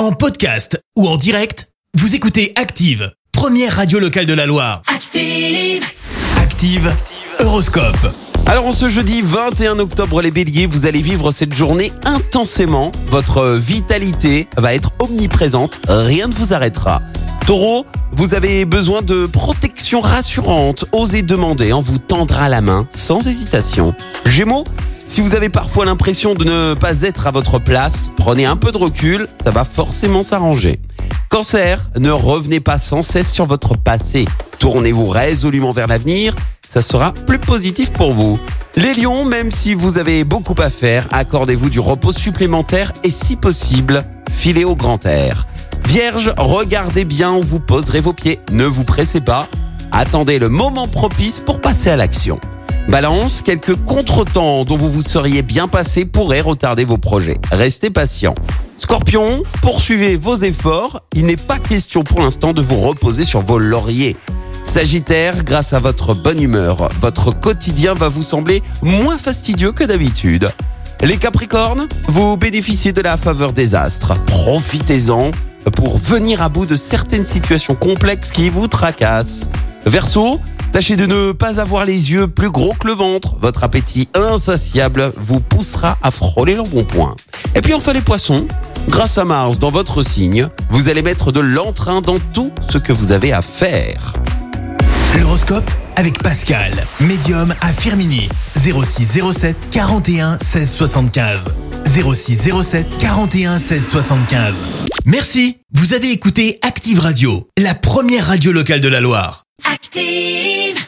En podcast ou en direct, vous écoutez Active, première radio locale de la Loire. Active. Active, Horoscope. Alors en ce jeudi 21 octobre les béliers, vous allez vivre cette journée intensément. Votre vitalité va être omniprésente, rien ne vous arrêtera. Taureau, vous avez besoin de protection rassurante. Osez demander, on vous tendra la main sans hésitation. Gémeaux, si vous avez parfois l'impression de ne pas être à votre place, prenez un peu de recul, ça va forcément s'arranger. Cancer, ne revenez pas sans cesse sur votre passé. Tournez-vous résolument vers l'avenir, ça sera plus positif pour vous. Les lions, même si vous avez beaucoup à faire, accordez-vous du repos supplémentaire et si possible, filez au grand air. Vierge, regardez bien où vous poserez vos pieds, ne vous pressez pas, attendez le moment propice pour passer à l'action. Balance, quelques contretemps dont vous vous seriez bien passé pourraient retarder vos projets. Restez patient. Scorpion, poursuivez vos efforts. Il n'est pas question pour l'instant de vous reposer sur vos lauriers. Sagittaire, grâce à votre bonne humeur, votre quotidien va vous sembler moins fastidieux que d'habitude. Les Capricornes, vous bénéficiez de la faveur des astres. Profitez-en pour venir à bout de certaines situations complexes qui vous tracassent. Verseau, tâchez de ne pas avoir les yeux plus gros que le ventre. Votre appétit insatiable vous poussera à frôler l'embonpoint. Et puis enfin les poissons, grâce à Mars dans votre signe, vous allez mettre de l'entrain dans tout ce que vous avez à faire. L'horoscope avec Pascal, médium à Firmini. 0607 41 16 75. 0607 41 16 75. Merci, vous avez écouté Active Radio, la première radio locale de la Loire. Active.